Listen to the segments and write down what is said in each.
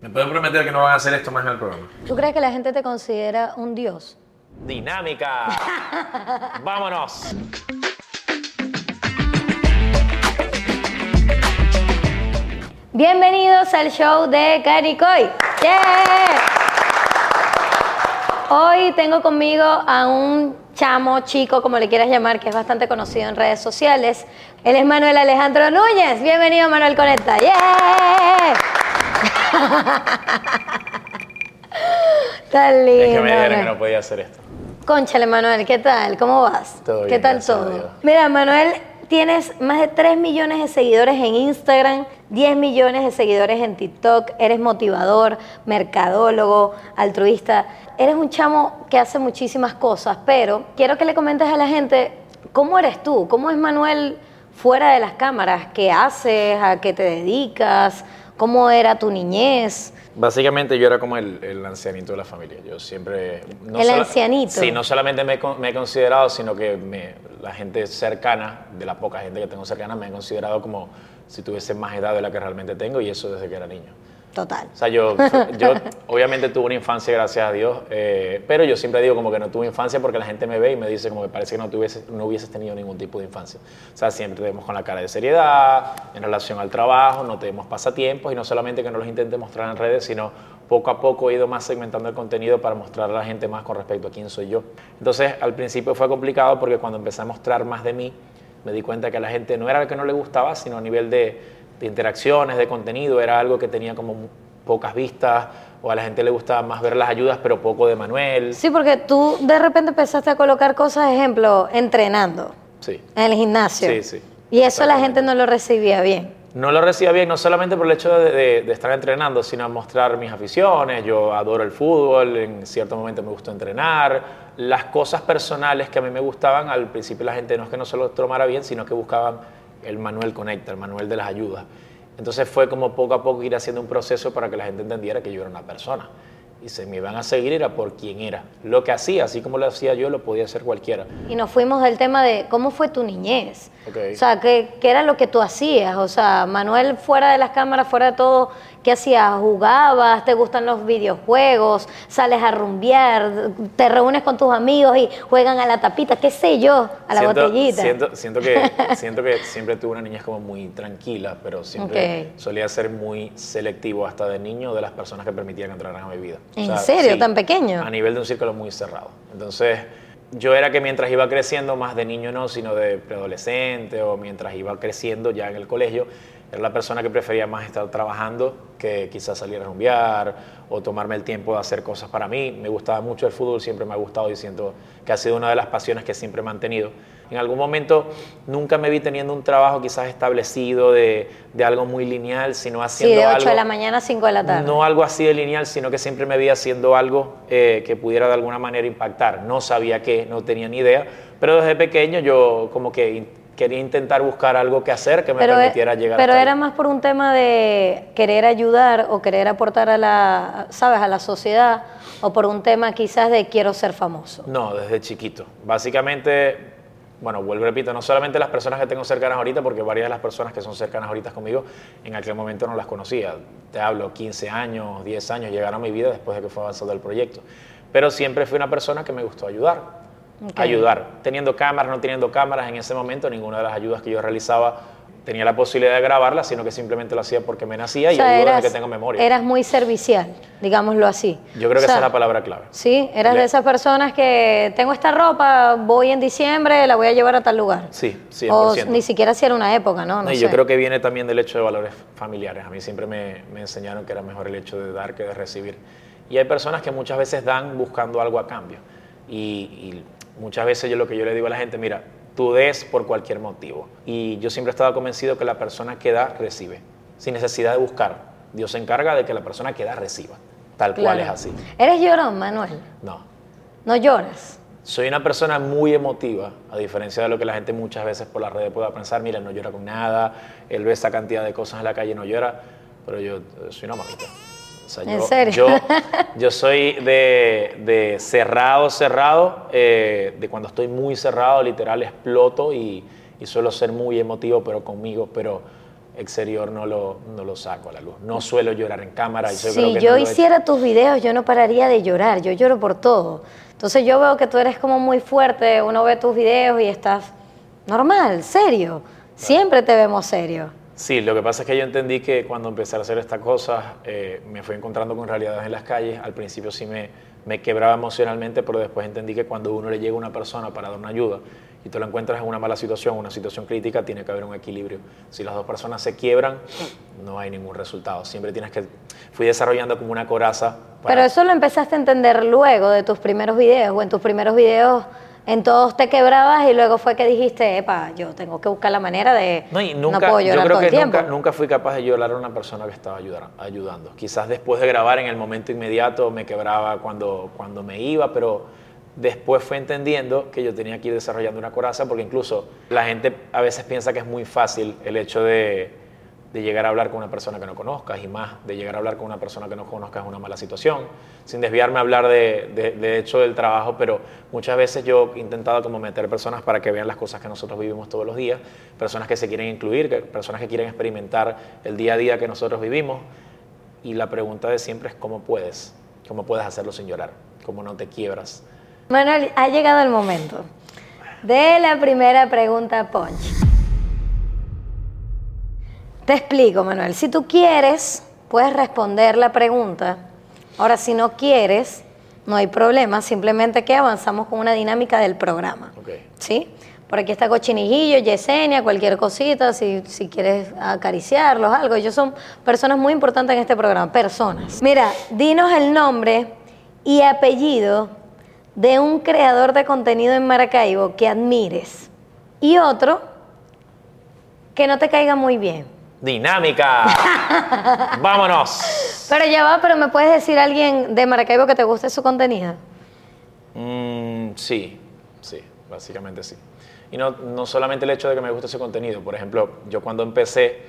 ¿Me pueden prometer que no van a hacer esto más en el programa? ¿Tú crees que la gente te considera un dios? Dinámica. Vámonos. Bienvenidos al show de Caricoy. ¡Yeah! Hoy tengo conmigo a un chamo, chico, como le quieras llamar, que es bastante conocido en redes sociales. Él es Manuel Alejandro Núñez. Bienvenido, Manuel Conecta. ¡Yeah! Tan lindo. Es que me dijeron que no podía hacer esto. Conchale, Manuel, ¿qué tal? ¿Cómo vas? Todo ¿Qué bien, tal gracias a todo? Mira, Manuel, tienes más de 3 millones de seguidores en Instagram, 10 millones de seguidores en TikTok, eres motivador, mercadólogo, altruista. Eres un chamo que hace muchísimas cosas, pero quiero que le comentes a la gente cómo eres tú, cómo es Manuel fuera de las cámaras, qué haces, a qué te dedicas, cómo era tu niñez. Básicamente yo era como el, el ancianito de la familia. Yo siempre... no El ancianito. Sí, no solamente me, me he considerado, sino que me- la gente cercana, de la poca gente que tengo cercana, me han considerado como si tuviese más edad de la que realmente tengo y eso desde que era niño. Total. O sea, yo, yo obviamente tuve una infancia, gracias a Dios, eh, pero yo siempre digo como que no tuve infancia porque la gente me ve y me dice como que parece que no, tuviese, no hubieses tenido ningún tipo de infancia. O sea, siempre vemos con la cara de seriedad, en relación al trabajo, no tenemos pasatiempos y no solamente que no los intente mostrar en redes, sino poco a poco he ido más segmentando el contenido para mostrar a la gente más con respecto a quién soy yo. Entonces, al principio fue complicado porque cuando empecé a mostrar más de mí, me di cuenta que a la gente no era que no le gustaba, sino a nivel de, de interacciones, de contenido, era algo que tenía como pocas vistas, o a la gente le gustaba más ver las ayudas, pero poco de Manuel. Sí, porque tú de repente empezaste a colocar cosas, ejemplo, entrenando Sí. en el gimnasio. Sí, sí. Y eso la gente no lo recibía bien. No lo recibía bien, no solamente por el hecho de, de- de estar entrenando, sino mostrar mis aficiones. Yo adoro el fútbol, en cierto momento me gustó entrenar. Las cosas personales que a mí me gustaban, al principio la gente no es que no se lo tomara bien, sino que buscaban el Manuel Conecta, el Manuel de las ayudas. Entonces fue como poco a poco ir haciendo un proceso para que la gente entendiera que yo era una persona. Y se me iban a seguir era por quién era. Lo que hacía, así como lo hacía yo, lo podía hacer cualquiera. Y nos fuimos del tema de cómo fue tu niñez. O sea, ¿qué, qué era lo que tú hacías? O sea, Manuel, fuera de las cámaras, fuera de todo, ¿qué hacías? ¿Jugabas? ¿Te gustan los videojuegos? ¿Sales a rumbear? ¿Te reúnes con tus amigos y juegan a la tapita? ¿Qué sé yo? A la siento, botellita. Siento, siento, que, siento que siempre tuve una niñez como muy tranquila, pero siempre solía ser muy selectivo hasta de niño de las personas que permitían entrar a mi vida. ¿En serio? ¿Tan pequeño? A nivel de un círculo muy cerrado. Entonces, yo era que mientras iba creciendo, más de niño no, sino de preadolescente o mientras iba creciendo ya en el colegio, era la persona que prefería más estar trabajando que quizás salir a rumbear o tomarme el tiempo de hacer cosas para mí. Me gustaba mucho el fútbol, siempre me ha gustado y siento que ha sido una de las pasiones que siempre he mantenido. En algún momento nunca me vi teniendo un trabajo quizás establecido de, de algo muy lineal, sino Sí, haciendo de 8 algo... de la mañana a 5 de la tarde. No algo así de lineal, sino que siempre me vi haciendo algo eh, que pudiera de alguna manera impactar. No sabía qué, no tenía ni idea, pero desde pequeño yo como que quería intentar buscar algo que hacer que me pero, permitiera llegar pero hasta ahí. era más por un tema de querer ayudar o querer aportar a la, sabes, a la sociedad o por un tema quizás de quiero ser famoso. No, desde chiquito. Básicamente, bueno, vuelvo y repito, no solamente las personas que tengo cercanas ahorita, porque varias de las personas que son cercanas ahorita conmigo, en aquel momento no las conocía. Te hablo 15 años, 10 años, llegaron a mi vida después de que fue avanzando el proyecto. Pero siempre fui una persona que me gustó ayudar. Ok. Ayudar. Teniendo cámaras, no teniendo cámaras, en ese momento ninguna de las ayudas que yo realizaba tenía la posibilidad de grabarlas, sino que simplemente lo hacía porque me nacía O y sea, ayudo eras, desde que tengo memoria. eras muy servicial, digámoslo así. yo creo que O sea, esa es la palabra clave. Sí, eras Le- de esas personas que tengo esta ropa, voy en diciembre, la voy a llevar a tal lugar. Sí, 100%. O ni siquiera si era una época, ¿no? No No, y sé. yo creo que viene también del hecho de valores familiares. A mí siempre me, me enseñaron que era mejor el hecho de dar que de recibir. Y hay personas que muchas veces dan buscando algo a cambio. Y, y muchas veces yo lo que yo le digo a la gente, mira, tú des por cualquier motivo. Y yo siempre he estado convencido que la persona que da, recibe, sin necesidad de buscar. Dios se encarga de que la persona que da, reciba. Tal cual es así. Eres llorón, Manuel. No. No lloras. Soy una persona muy emotiva, a diferencia de lo que la gente muchas veces por las redes pueda pensar, mira, no llora con nada, él ve esa cantidad de cosas en la calle y no llora, pero yo eh, soy una mamita. O sea, ¿En yo, serio? Yo, yo soy de, de cerrado, cerrado, eh, de cuando estoy muy cerrado, literal, exploto y, y suelo ser muy emotivo, pero conmigo, pero exterior no lo, no lo saco a la luz. No suelo llorar en cámara. y yo creo Si que yo no lo he hiciera tus videos, yo no pararía de llorar. Yo lloro por todo. Entonces yo veo que tú eres como muy fuerte. Uno ve tus videos y estás normal, serio. Siempre te vemos serio. Sí, lo que pasa es que yo entendí que cuando empecé a hacer estas cosas eh, me fui encontrando con realidades en las calles. Al principio sí me, me quebraba emocionalmente, pero después entendí que cuando uno le llega a una persona para dar una ayuda y tú lo encuentras en una mala situación, una situación crítica, tiene que haber un equilibrio. Si las dos personas se quiebran, no hay ningún resultado. Siempre tienes que... Fui desarrollando como una coraza. para- Pero eso lo empezaste a entender luego de tus primeros videos. O en tus primeros videos, en todos te quebrabas y luego fue que dijiste, epa, yo tengo que buscar la manera de... No, y nunca, puedo yo creo todo que el tiempo. nunca, nunca fui capaz de llorar a una persona que estaba ayudar- ayudando. Quizás después de grabar en el momento inmediato me quebraba cuando, cuando me iba, pero después fue entendiendo que yo tenía que ir desarrollando una coraza porque incluso la gente a veces piensa que es muy fácil el hecho de, de llegar a hablar con una persona que no conozcas y más de llegar a hablar con una persona que no conozcas en una mala situación, sin desviarme a hablar de, de, hecho del trabajo, pero muchas veces yo he intentado como meter personas para que vean las cosas que nosotros vivimos todos los días, personas que se quieren incluir, personas que quieren experimentar el día a día que nosotros vivimos y la pregunta de siempre es cómo puedes, cómo puedes hacerlo sin llorar, cómo no te quiebras. Manuel, ha llegado el momento de la primera pregunta, Punch. Te explico, Manuel. Si tú quieres, puedes responder la pregunta. Ahora, si no quieres, no hay problema. Simplemente que avanzamos con una dinámica del programa. ¿Sí? Por aquí está Cochinillillo, Yesenia, cualquier cosita, si, si quieres acariciarlos, algo. Ellos son personas muy importantes en este programa, personas. Mira, dinos el nombre y apellido de un creador de contenido en Maracaibo que admires y otro que no te caiga muy bien. Dinámica. Vámonos. Pero ya va, pero me puedes decir alguien de Maracaibo que te guste su contenido. Mm, sí, sí, básicamente sí. Y no, no solamente el hecho de que me guste ese contenido. Por ejemplo, yo cuando empecé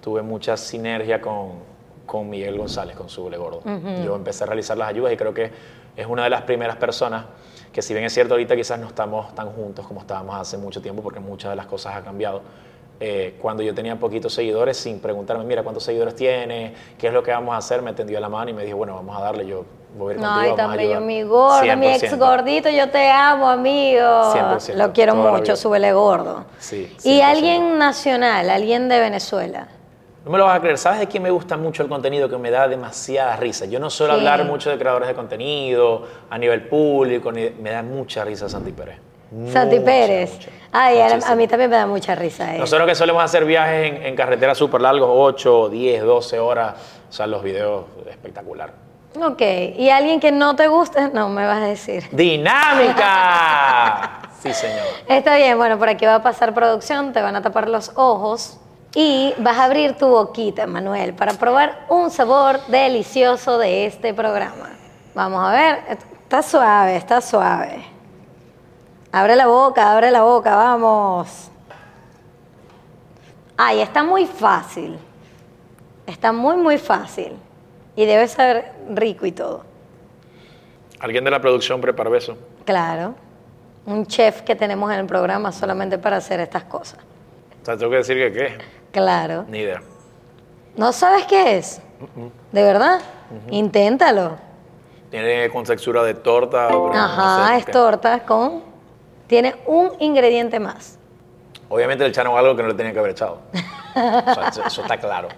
tuve mucha sinergia con, con Miguel González, con su Gordo. Yo empecé a realizar las ayudas y creo que es una de las primeras personas que si bien es cierto ahorita quizás no estamos tan juntos como estábamos hace mucho tiempo porque muchas de las cosas han cambiado. Eh, cuando yo tenía poquitos seguidores, sin preguntarme, mira, ¿cuántos seguidores tiene? ¿Qué es lo que vamos a hacer? Me tendió la mano y me dijo, bueno, vamos a darle, yo voy a ir contigo, tan a bello, ayudar". mi gordo, mi ex 100%. gordito, yo te amo, amigo. 100%, Lo quiero mucho, súbele gordo. Sí, y 100%. alguien nacional, alguien de Venezuela. No me lo vas a creer. ¿Sabes de quién me gusta mucho el contenido que me da demasiada risa? Yo no suelo Sí. hablar mucho de creadores de contenido a nivel público, ni- me da mucha risa Santi Pérez. Santi Pérez. mucha. Ay, a, mí también me da mucha risa. Nosotros que solemos hacer viajes en, en carreteras súper largos, 8, 10, 12 horas, o sea, los videos espectacular. Ok, y alguien que no te guste, no me vas a decir. ¡Dinámica! Sí, señor. Está bien, bueno, por aquí va a pasar producción, te van a tapar los ojos y vas a abrir tu boquita, Manuel, para probar un sabor delicioso de este programa. Vamos a ver, está suave, está suave. Abre la boca, abre la boca, vamos. Ay, está muy fácil. Está muy, muy fácil. Y debe ser rico y todo. ¿Alguien de la producción prepara eso? Claro. Un chef que tenemos en el programa solamente para hacer estas cosas. O sea, tengo que decir que qué. Claro. Ni idea. ¿No sabes qué es? ¿De verdad? Inténtalo. Tiene con textura de torta. no Ajá, sé es qué. torta con... Tiene un ingrediente más. Obviamente le echaron algo que no le tenía que haber echado. O sea, eso, eso está claro.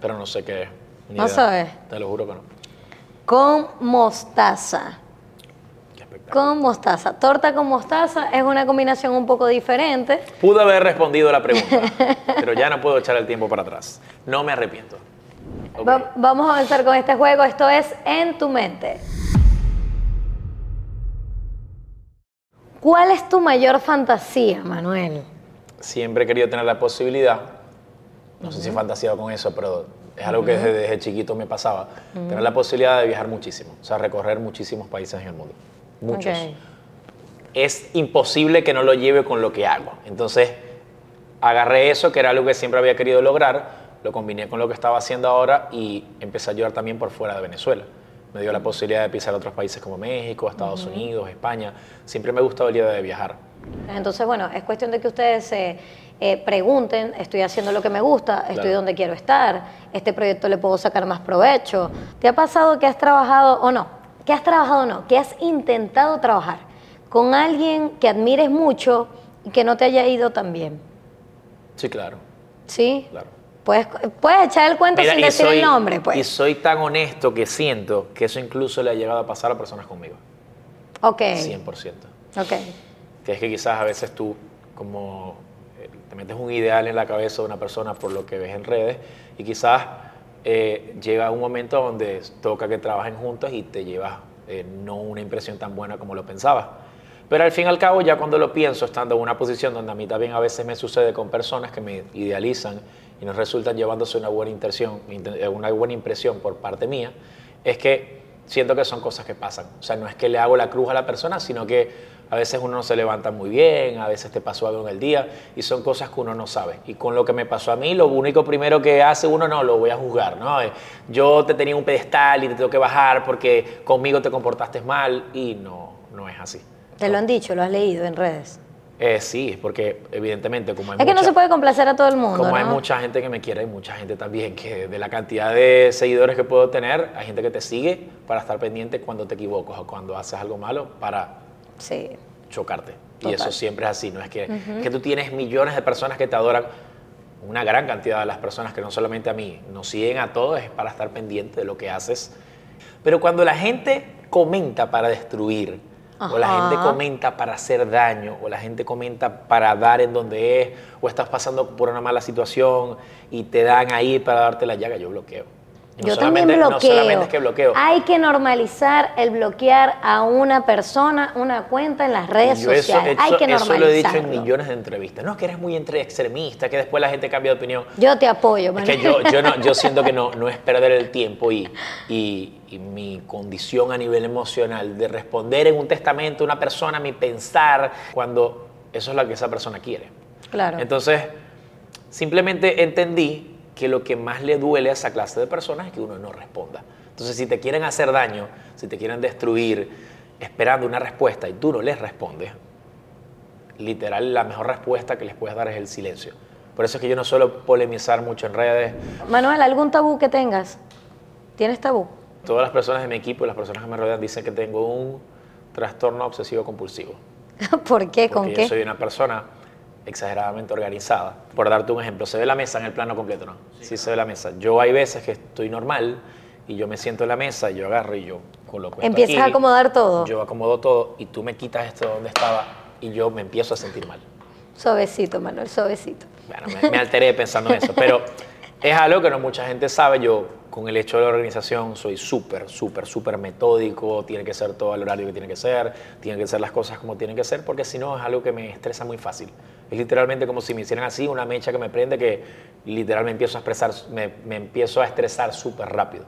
Pero no sé qué es. Ni ¿No idea. sabes? Te lo juro que no. Con mostaza. Con mostaza. Torta con mostaza es una combinación un poco diferente. Pude haber respondido la pregunta, pero ya no puedo echar el tiempo para atrás. No me arrepiento. Va- vamos a avanzar con este juego. Esto es En tu mente. ¿Cuál es tu mayor fantasía, Manuel? Siempre he querido tener la posibilidad, no sé si he fantaseado con eso, pero es algo que desde, desde chiquito me pasaba, tener la posibilidad de viajar muchísimo, o sea, recorrer muchísimos países en el mundo. Muchos. Es imposible que no lo lleve con lo que hago. Entonces, agarré eso, que era algo que siempre había querido lograr, lo combiné con lo que estaba haciendo ahora y empecé a ayudar también por fuera de Venezuela. Me dio la posibilidad de pisar otros países como México, Estados Unidos, España. Siempre me ha gustado la idea de viajar. Entonces, bueno, es cuestión de que ustedes se eh, pregunten, estoy haciendo lo que me gusta, estoy Claro. donde quiero estar, este proyecto le puedo sacar más provecho. ¿Te ha pasado que has trabajado o no? Que has trabajado o no, que has intentado trabajar con alguien que admires mucho y que no te haya ido tan bien. Sí, claro, ¿Sí? claro. Puedes, puedes echar el cuento Mira, sin y decir soy- el nombre, Y pues. soy tan honesto que siento que eso incluso le ha llegado a pasar a personas conmigo. Ok. 100%. Ok. Que es que quizás a veces tú como eh, te metes un ideal en la cabeza de una persona por lo que ves en redes y quizás eh, llega un momento donde toca que trabajen juntos y te llevas eh, no una impresión tan buena como lo pensabas. Pero al fin y al cabo, ya cuando lo pienso, estando en una posición donde a mí también a veces me sucede con personas que me idealizan y nos resultan llevándose una buena una buena impresión por parte mía, es que siento que son cosas que pasan. O sea, no es que le hago la cruz a la persona, sino que a veces uno no se levanta muy bien, a veces te pasó algo en el día y son cosas que uno no sabe. Y con lo que me pasó a mí, lo único primero que hace uno no lo voy a juzgar, ¿no? Eh, Yo te tenía un pedestal y te tengo que bajar porque conmigo te comportaste mal y no, no es así. Te lo han dicho, lo has leído en redes. Eh, sí, porque evidentemente como hay Es que no mucha- se puede complacer a todo el mundo, como hay mucha gente que me quiere, hay mucha gente también que de la cantidad de seguidores que puedo tener, hay gente que te sigue para estar pendiente cuando te equivocas o cuando haces algo malo para Sí. chocarte. Y eso siempre es así, no es que, que tú tienes millones de personas que te adoran, una gran cantidad de las personas que no solamente a mí, nos siguen a todos, es para estar pendiente de lo que haces. Pero cuando la gente comenta para destruir, o la gente comenta para hacer daño, o la gente comenta para dar en donde es, o estás pasando por una mala situación y te dan ahí para darte la llaga, yo bloqueo. No Yo también bloqueo. No solamente es que bloqueo. Hay que normalizar el bloquear a una persona, una cuenta en las redes Yo eso, sociales. Hay eso- que eso normalizarlo. lo he dicho en millones de entrevistas. No es que eres muy entre extremista, que después la gente cambia de opinión. Yo te apoyo, Es Manuel. que yo, yo, no, yo siento que no, no es perder el tiempo y, y- y mi condición a nivel emocional de responder en un testamento a una persona, mi pensar, cuando eso es lo que esa persona quiere. Claro. Entonces, simplemente entendí que lo que más le duele a esa clase de personas es que uno no responda. Entonces, si te quieren hacer daño, si te quieren destruir, esperando una respuesta y tú no les respondes, literal la mejor respuesta que les puedes dar es el silencio. Por eso es que yo no suelo polemizar mucho en redes. Manuel, ¿algún tabú que tengas? ¿Tienes tabú? Todas las personas de mi equipo y las personas que me rodean dicen que tengo un trastorno obsesivo compulsivo. ¿Por qué? ¿Con Porque qué? yo soy una persona exageradamente organizada. Por darte un ejemplo, se ve la mesa en el plano completo, ¿no? Sí, se ve la mesa. Yo hay veces que estoy normal y yo me siento en la mesa y yo agarro y yo coloco esto Empiezas aquí, a acomodar todo. Yo acomodo todo y tú me quitas esto donde estaba y yo me empiezo a sentir mal. Suavecito, Manuel, suavecito. Bueno, me, me alteré pensando en eso, pero es algo que no mucha gente sabe. Yo, con el hecho de la organización, soy súper, súper, súper metódico. Tiene que ser todo al horario que tiene que ser, tienen que ser las cosas como tienen que ser, porque si no es algo que me estresa muy fácil. Es literalmente como si me hicieran así, una mecha que me prende que literal me empiezo a expresar, me, me empiezo a estresar súper rápido.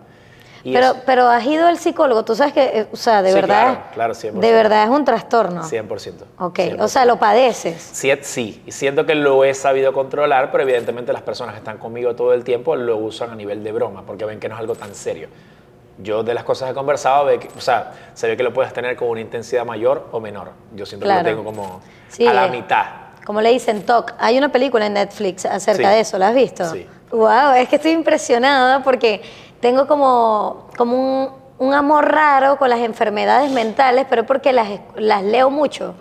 Y Pero, eso- pero has ido al psicólogo, tú sabes que, eh, o sea, de Sí, verdad, claro, claro, 100%. de verdad es un trastorno. 100%. Ok, 100%. o sea, lo padeces. Sí, sí, y siento que lo he sabido controlar, pero evidentemente las personas que están conmigo todo el tiempo lo usan a nivel de broma, porque ven que no es algo tan serio. Yo de las cosas que he conversado, ve que- o sea, se ve que lo puedes tener con una intensidad mayor o menor. Yo siento Claro. que lo tengo como Sí, a la eh, mitad. Como le dicen TOC, hay una película en Netflix acerca Sí. de eso, ¿la has visto? Sí. Wow, es que estoy impresionada porque tengo como, como un, un amor raro con las enfermedades mentales, pero porque las, las leo mucho.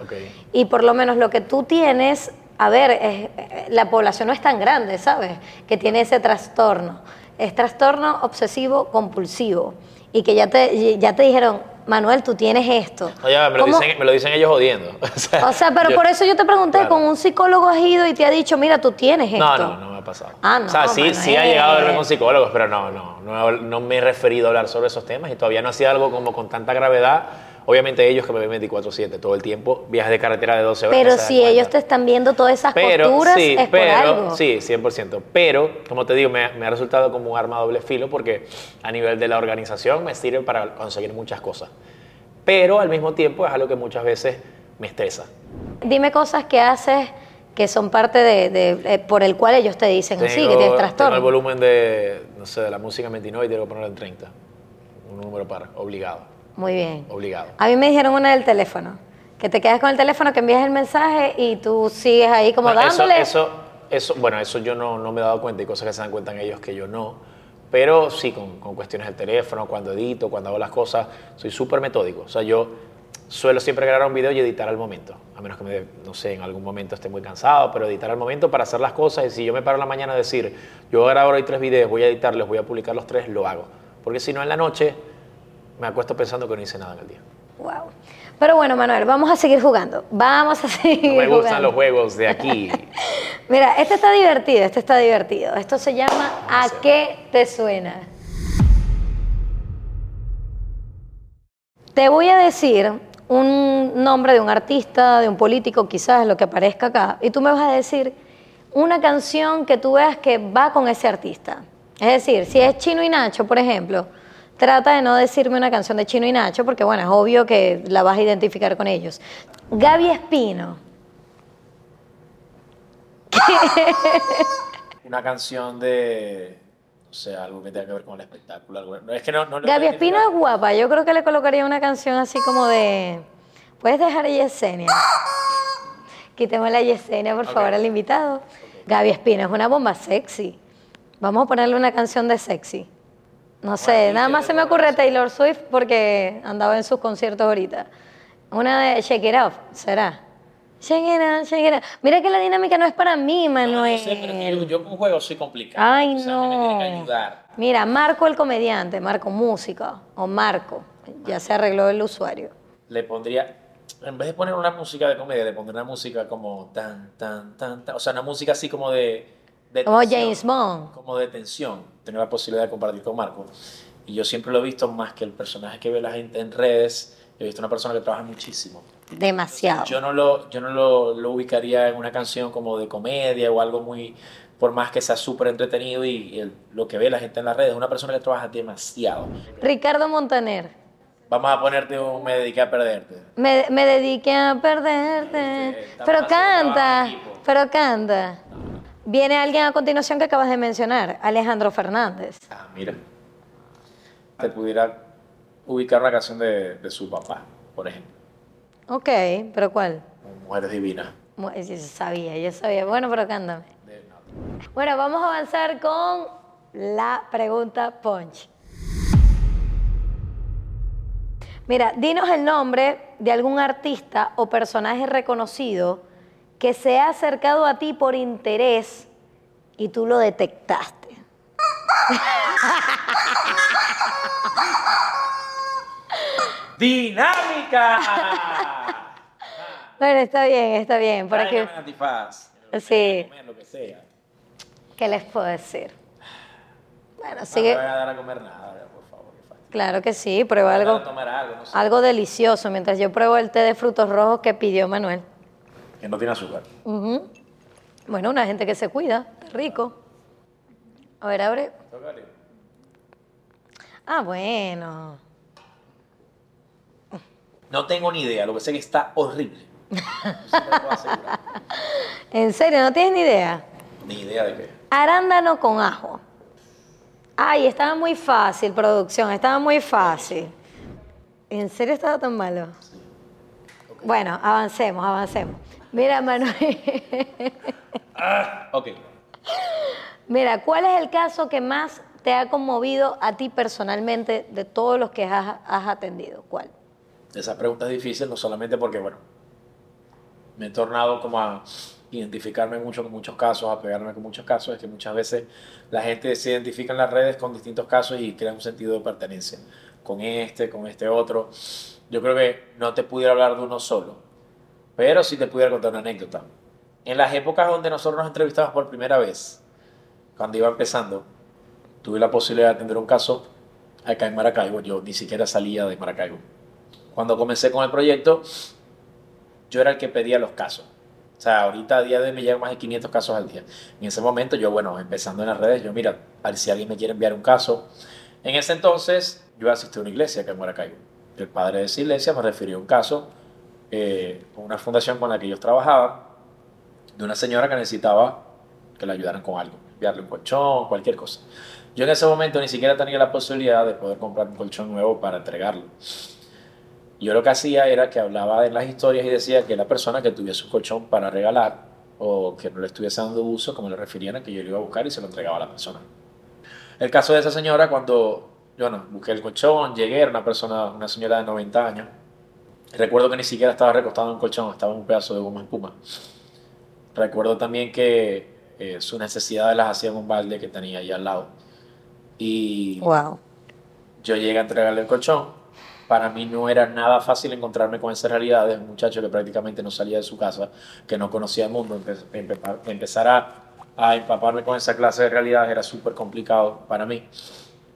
Y por lo menos lo que tú tienes, a ver, es- la población no es tan grande, ¿sabes? Que tiene ese trastorno. Es trastorno obsesivo compulsivo. Y que ya te, ya te dijeron, Manuel, tú tienes esto. No, ya, me, lo ¿Cómo- dicen, me lo dicen ellos jodiendo. O o sea, pero yo- por eso yo te pregunté, Claro. ¿con un psicólogo has ido y te ha dicho, mira, tú tienes esto? No, no, no me ha pasado. Ah, no, O sea, sí, sí ha llegado a verme con psicólogos, pero no, no, no, no me he referido a hablar sobre esos temas y todavía no hacía algo como con tanta gravedad. Obviamente ellos que me ven 24/7 todo el tiempo, viajes de carretera de 12 horas. Pero si ellos te están viendo todas esas pero, costuras, sí, es pero, por algo. Sí, 100%. Pero, como te digo, me, me ha resultado como un arma doble filo porque a nivel de la organización me sirve para conseguir muchas cosas. Pero al mismo tiempo es algo que muchas veces me estresa. Dime cosas que haces que son parte de, de- eh, por el cual ellos te dicen así, que tienes tengo el trastorno. volumen de, no sé, de la música en 29 y tengo que ponerlo en 30. Un número par, obligado, Muy bien. obligado. A mí me dijeron una del teléfono. Que te quedas con el teléfono, que envías el mensaje y tú sigues ahí como Bueno, eso- dándole. Eso, eso, bueno, eso yo no, no me he dado cuenta y cosas que se dan cuenta en ellos que yo no. Pero sí, con, con cuestiones del teléfono, cuando edito, cuando hago las cosas, soy súper metódico. O sea, yo suelo siempre grabar un video y editar al momento. A menos que, me, no sé, en algún momento esté muy cansado, pero editar al momento para hacer las cosas. Y si yo me paro en la mañana a decir, yo voy a grabar hoy tres videos, voy a editarlos, voy a publicar los tres, lo hago. Porque si no, en la noche me acuesto pensando que no hice nada en el día. Wow. Pero bueno, Manuel, vamos a seguir jugando. Vamos a seguir No me gustan jugando. los juegos de aquí. Mira, este está divertido, este está divertido. Esto se llama ¿A qué te suena? Te voy a decir un nombre de un artista, de un político, quizás lo que aparezca acá, y tú me vas a decir una canción que tú veas que va con ese artista. Es decir, si es Chino y Nacho, por ejemplo, trata de no decirme una canción de Chino y Nacho, porque bueno, es obvio que la vas a identificar con ellos. Gaby Espino. Una canción de, no sé, algo que tenga que ver con el espectáculo. algo- no, es que no, no Gaby Espino es guapa. Yo creo que le colocaría una canción así como de. Puedes dejar a Yesenia. Quitemos la Yesenia, por favor, al invitado. Gaby Espino es una bomba sexy. Vamos a ponerle una canción de sexy. No sé, nada más se me ocurre Taylor Swift porque andaba en sus conciertos ahorita. Una de Shake It Off, ¿será? Shake It Off, Shake It Off. Mira que la dinámica no es para mí, Manuel. no sé, pero es que yo, con juegos soy complicado. Ay, O sea, a mí me tienen que no. ayudar. Mira, Marco el comediante, Marco Música, o Marco, ya se arregló el usuario. Le pondría, en vez de poner una música de comedia, le pondría una música como tan, tan, tan, tan. O sea, una música así como de. Como James Bond. Como de tensión. Tener la posibilidad de compartir con Marco. Y yo siempre lo he visto más que el personaje que ve la gente en redes. He visto una persona que trabaja muchísimo. Demasiado. Yo no lo, yo no lo, lo ubicaría en una canción como de comedia o algo muy, por más que sea súper entretenido y el- lo que ve la gente en las redes, es una persona que trabaja demasiado. Ricardo Montaner. Vamos a ponerte un me dediqué a perderte. Me, me dediqué a perderte. Estamos Pero canta, en equipo. pero canta. Viene alguien a continuación que acabas de mencionar, Alejandro Fernández. Ah, mira. Te pudiera ubicar una canción de, de su papá, por ejemplo. Ok, pero ¿cuál? Mujeres Divinas. Mu- Yo sabía, yo sabía. Bueno, pero no. Bueno, vamos a avanzar con la pregunta Punch. Mira, dinos el nombre de algún artista o personaje reconocido que se ha acercado a ti por interés y tú lo detectaste. ¡Dinámica! Bueno, está bien, está bien. Por aquí, antifaz. Sí. Comer lo que sea. ¿Qué les puedo decir? Bueno, No sigue. voy a dar a comer nada, por favor. Claro que sí, prueba algo, tomar algo, no sé. algo delicioso mientras yo pruebo el té de frutos rojos que pidió Manuel. Que no tiene azúcar. Bueno, una gente que se cuida, rico. A ver, abre. Ah, bueno. No tengo ni idea, lo que sé es que está horrible. Puedo asegurar. ¿En serio? ¿No tienes ni idea? Ni idea de qué. Arándano con ajo. Ay, estaba muy fácil, producción, estaba muy fácil. ¿En serio estaba tan malo? Bueno, avancemos, avancemos. Mira, Manuel. Ok. Mira, ¿cuál es el caso que más te ha conmovido a ti personalmente de todos los que has, has atendido? ¿Cuál? Esa pregunta es difícil, no solamente porque, bueno, me he tornado como a identificarme mucho con muchos casos, a pegarme con muchos casos, es que muchas veces la gente se identifica en las redes con distintos casos y crea un sentido de pertenencia con este, con este otro. Yo creo que no te pudiera hablar de uno solo, pero sí te pudiera contar una anécdota. En las épocas donde nosotros nos entrevistamos por primera vez, cuando iba empezando, tuve la posibilidad de atender un caso acá en Maracaibo. Yo ni siquiera salía de Maracaibo. Cuando comencé con el proyecto, yo era el que pedía los casos. O sea, ahorita a día de hoy me llegan más de 500 casos al día. En ese momento yo, bueno, empezando en las redes, yo, mira, a ver si alguien me quiere enviar un caso. En ese entonces, yo asistí a una iglesia acá en Maracaibo. El padre de esa iglesia me refirió a un caso eh, una fundación con la que ellos trabajaban, de una señora que necesitaba que le ayudaran con algo, enviarle un colchón, cualquier cosa. Yo en ese momento ni siquiera tenía la posibilidad de poder comprar un colchón nuevo para entregarlo. Yo lo que hacía era que hablaba en las historias y decía que la persona que tuviese un colchón para regalar o que no le estuviese dando uso, como le referían, que yo lo iba a buscar y se lo entregaba a la persona. El caso de esa señora, cuando yo no, busqué el colchón, llegué, era una persona, una señora de 90 años. Recuerdo que ni siquiera estaba recostado en un colchón, estaba en un pedazo de goma espuma. Recuerdo también que eh, sus necesidades las hacía en un balde que tenía ahí al lado. Y Wow. yo llegué a entregarle el colchón. Para mí no era nada fácil encontrarme con esa realidad de un muchacho que prácticamente no salía de su casa, que no conocía el mundo. Empe- empe- empezar a, a empaparme con esa clase de realidades era súper complicado para mí.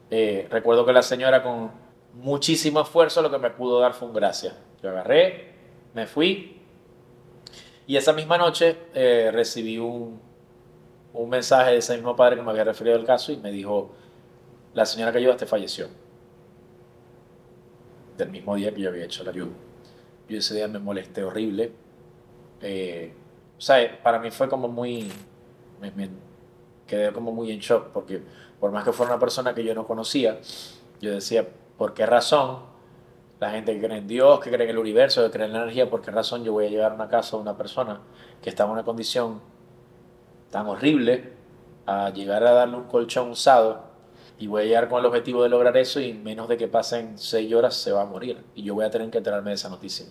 Eh, recuerdo que la señora con muchísimo esfuerzo lo que me pudo dar fue un gracias. Yo agarré, me fui y esa misma noche eh, recibí un, un mensaje de ese mismo padre que me había referido al caso y me dijo, la señora que ayudaste falleció. Del mismo día que yo había hecho la ayuda. Yo ese día me molesté horrible. Eh, o sea, para mí fue como muy... Me, me quedé como muy en shock porque por más que fuera una persona que yo no conocía, yo decía, ¿por qué razón la gente que cree en Dios, que cree en el universo, que cree en la energía, por qué razón yo voy a llegar a una casa a una persona que está en una condición tan horrible a llegar a darle un colchón usado y voy a llegar con el objetivo de lograr eso y en menos de que pasen seis horas se va a morir y yo voy a tener que enterarme de esa noticia.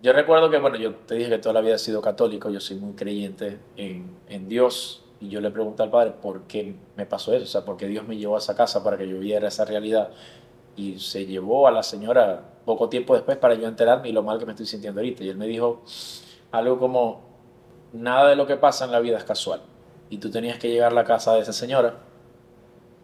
Yo recuerdo que, bueno, yo te dije que toda la vida he sido católico, yo soy muy creyente en, en Dios y yo le pregunté al Padre por qué me pasó eso, o sea, por qué Dios me llevó a esa casa para que yo viera esa realidad y se llevó a la señora poco tiempo después para yo enterarme y lo mal que me estoy sintiendo ahorita. Y él me dijo algo como, nada de lo que pasa en la vida es casual. Y tú tenías que llegar a la casa de esa señora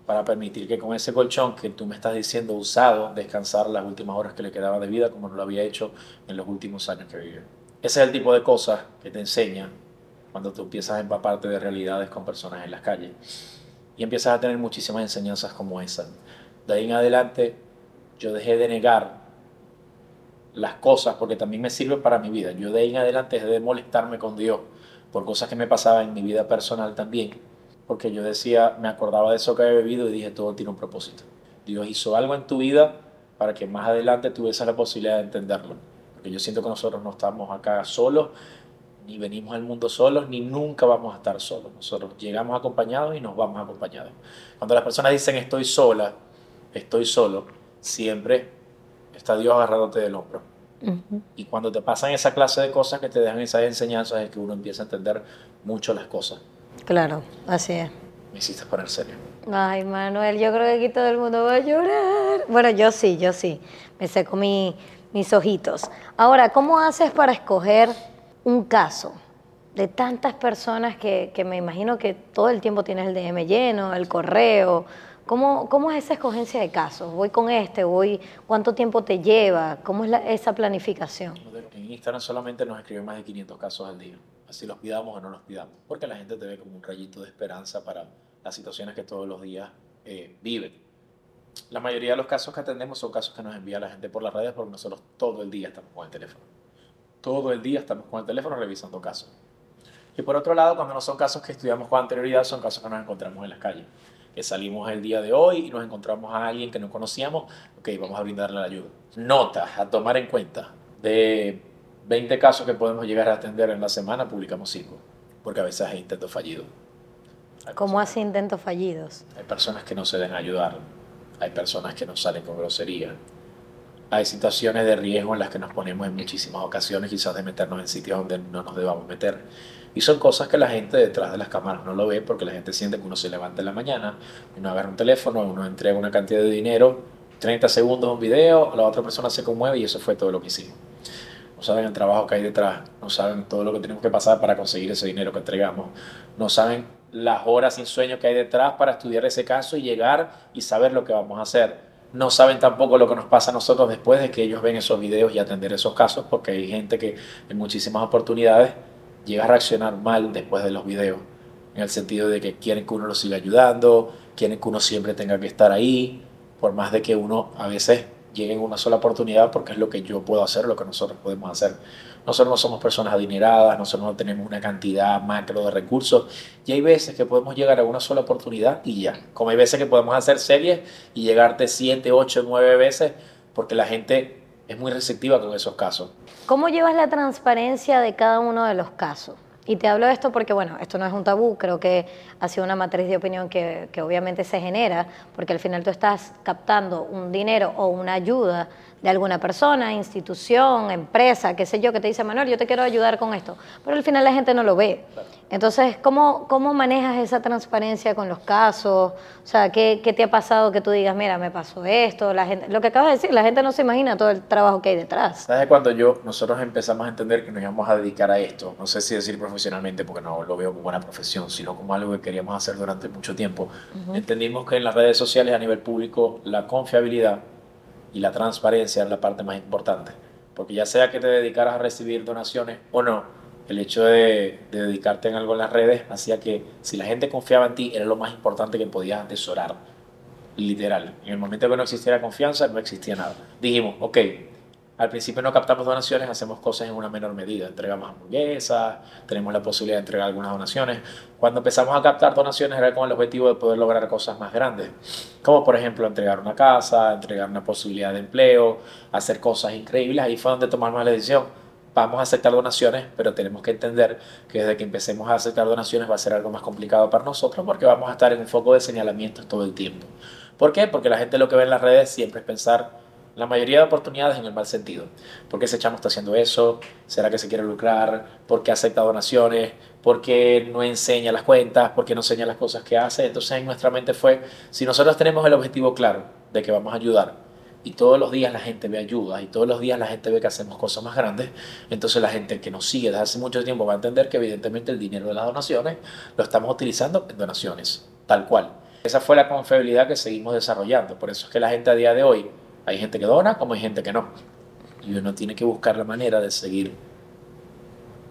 para permitir que con ese colchón que tú me estás diciendo usado, descansar las últimas horas que le quedaban de vida como no lo había hecho en los últimos años que vivió. Ese es el tipo de cosas que te enseña cuando tú empiezas a empaparte de realidades con personas en las calles. Y empiezas a tener muchísimas enseñanzas como esa. De ahí en adelante yo dejé de negar las cosas porque también me sirven para mi vida. Yo de ahí en adelante dejé de molestarme con Dios por cosas que me pasaban en mi vida personal también. Porque yo decía, me acordaba de eso que había bebido y dije, todo tiene un propósito. Dios hizo algo en tu vida para que más adelante tuvieses la posibilidad de entenderlo. Porque yo siento que nosotros no estamos acá solos, ni venimos al mundo solos, ni nunca vamos a estar solos. Nosotros llegamos acompañados y nos vamos acompañados. Cuando las personas dicen estoy sola, estoy solo, siempre está Dios agarrándote del hombro. Y cuando te pasan esa clase de cosas que te dejan esas enseñanzas es que uno empieza a entender mucho las cosas. Claro, así es. Me hiciste poner serio. Ay, Manuel, yo creo que aquí todo el mundo va a llorar. Bueno, yo sí, yo sí. Me seco mi- mis ojitos. Ahora, ¿cómo haces para escoger un caso de tantas personas que, que me imagino que todo el tiempo tienes el DM lleno, el correo? ¿Cómo, cómo es esa escogencia de casos? ¿Voy con este? voy ¿Cuánto tiempo te lleva? ¿Cómo es esa planificación? En Instagram solamente nos escriben más de 500 casos al día. Así los pidamos o no los pidamos. Porque la gente te ve como un rayito de esperanza para las situaciones que todos los días eh, viven. La mayoría de los casos que atendemos son casos que nos envía la gente por las redes porque nosotros todo el día estamos con el teléfono. Todo el día estamos con el teléfono revisando casos. Y por otro lado, cuando no son casos que estudiamos con anterioridad, son casos que nos encontramos en las calles. Que salimos el día de hoy y nos encontramos a alguien que no conocíamos, ok, vamos a brindarle la ayuda. Notas a tomar en cuenta. De 20 casos que podemos llegar a atender en la semana, publicamos 5. Porque a veces hay intentos fallidos. Hay ¿Cómo hace intentos fallidos? hay personas que no se dejan ayudar, hay personas que nos salen con grosería, hay situaciones de riesgo en las que nos ponemos en muchísimas ocasiones, quizás de meternos en sitios donde no nos debamos meter. Y son cosas que la gente detrás de las cámaras no lo ve porque la gente siente que uno se levanta en la mañana, uno agarra un teléfono, uno entrega una cantidad de dinero, 30 segundos un video, la otra persona se conmueve y eso fue todo lo que hicimos. No saben el trabajo que hay detrás, no saben todo lo que tenemos que pasar para conseguir ese dinero que entregamos, no saben las horas sin sueño que hay detrás para estudiar ese caso y llegar y saber lo que vamos a hacer. No saben tampoco lo que nos pasa a nosotros después de que ellos ven esos videos y atender esos casos, porque hay gente que en muchísimas oportunidades llega a reaccionar mal después de los videos, en el sentido de que quieren que uno los siga ayudando, quieren que uno siempre tenga que estar ahí, por más de que uno a veces llegue en una sola oportunidad, porque es lo que yo puedo hacer, lo que nosotros podemos hacer. Nosotros no somos personas adineradas, nosotros no tenemos una cantidad macro de recursos, y hay veces que podemos llegar a una sola oportunidad y ya. Como hay veces que podemos hacer series y llegarte 7, 8, 9 veces, porque la gente es muy receptiva con esos casos. ¿Cómo llevas la transparencia de cada uno de los casos? Y te hablo de esto porque, bueno, esto no es un tabú, creo que ha sido una matriz de opinión que, que, obviamente se genera, porque al final tú estás captando un dinero o una ayuda de alguna persona, institución, empresa, qué sé yo, que te dice, Manuel, yo te quiero ayudar con esto, pero al final la gente no lo ve. Entonces, ¿cómo, cómo manejas esa transparencia con los casos? O sea, ¿qué, ¿qué, te ha pasado que tú digas, mira, me pasó esto? La gente, lo que acabas de decir, la gente no se imagina todo el trabajo que hay detrás. ¿Sabes cuando yo, nosotros empezamos a entender que nos íbamos a dedicar a esto? No sé si decir profesionalmente, porque no lo veo como una profesión, sino como algo que queríamos hacer durante mucho tiempo. Entendimos que en las redes sociales a nivel público la confiabilidad y la transparencia es la parte más importante. Porque ya sea que te dedicaras a recibir donaciones o no, el hecho de, dedicarte en algo en las redes hacía que si la gente confiaba en ti era lo más importante que podías atesorar. Literal. En el momento que no existiera confianza, no existía nada. Dijimos, ok, al principio no captamos donaciones, hacemos cosas en una menor medida. Entregamos hamburguesas, tenemos la posibilidad de entregar algunas donaciones. Cuando empezamos a captar donaciones era con el objetivo de poder lograr cosas más grandes, como por ejemplo entregar una casa, entregar una posibilidad de empleo, hacer cosas increíbles. Ahí fue donde tomamos la decisión. Vamos a aceptar donaciones, pero tenemos que entender que desde que empecemos a aceptar donaciones va a ser algo más complicado para nosotros porque vamos a estar en un foco de señalamientos todo el tiempo. ¿Por qué? Porque la gente lo que ve en las redes siempre es pensar la mayoría de oportunidades en el mal sentido. ¿Por qué ese chamo está haciendo eso? ¿Será que se quiere lucrar? ¿Por qué acepta donaciones? ¿Por qué no enseña las cuentas? ¿Por qué no enseña las cosas que hace? Entonces en nuestra mente fue, si nosotros tenemos el objetivo claro de que vamos a ayudar y todos los días la gente ve ayuda y todos los días la gente ve que hacemos cosas más grandes, entonces la gente que nos sigue desde hace mucho tiempo va a entender que evidentemente el dinero de las donaciones lo estamos utilizando en donaciones, tal cual. Esa fue la confiabilidad que seguimos desarrollando. Por eso es que la gente a día de hoy hay gente que dona como hay gente que no. Y uno tiene que buscar la manera de seguir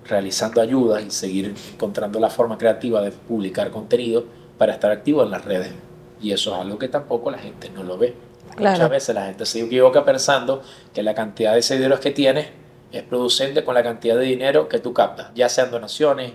realizando ayudas y seguir encontrando la forma creativa de publicar contenido para estar activo en las redes. Y eso es algo que tampoco la gente no lo ve. Muchas veces la gente se equivoca pensando que la cantidad de seguidores que tienes es producente con la cantidad de dinero que tú captas, ya sean donaciones,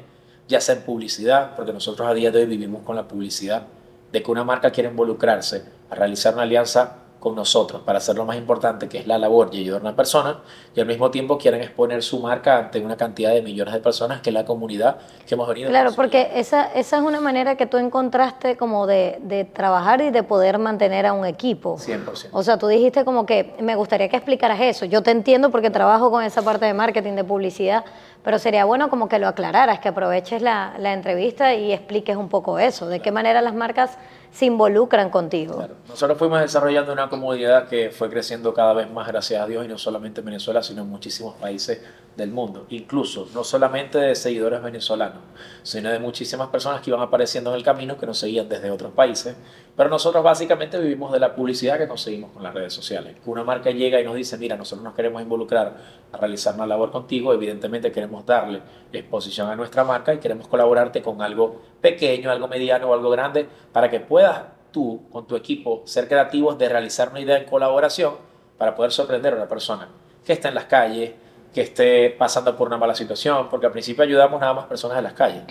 ya sea en publicidad, porque nosotros a día de hoy vivimos con la publicidad, de que una marca quiere involucrarse a realizar una alianza con nosotros para hacer lo más importante que es la labor y ayudar a una persona y al mismo tiempo quieren exponer su marca ante una cantidad de millones de personas que es la comunidad que hemos venido. Claro, porque esa, esa es una manera que tú encontraste como de, de, trabajar y de poder mantener a un equipo. 100%. O sea, tú dijiste como que me gustaría que explicaras eso. Yo te entiendo porque trabajo con esa parte de marketing, de publicidad, pero sería bueno como que lo aclararas, que aproveches la, la entrevista y expliques un poco eso, de qué manera las marcas se involucran contigo. Nosotros fuimos desarrollando una comunidad que fue creciendo cada vez más, gracias a Dios, y no solamente en Venezuela, sino en muchísimos países del mundo. Incluso, no solamente de seguidores venezolanos, sino de muchísimas personas que iban apareciendo en el camino que nos seguían desde otros países. Pero nosotros básicamente vivimos de la publicidad que conseguimos con las redes sociales. Una marca llega y nos dice, mira, nosotros nos queremos involucrar a realizar una labor contigo, evidentemente queremos darle exposición a nuestra marca y queremos colaborarte con algo pequeño, algo mediano o algo grande para que puedas tú con tu equipo ser creativos de realizar una idea en colaboración para poder sorprender a una persona que está en las calles, que esté pasando por una mala situación, porque al principio ayudamos nada más personas en las calles.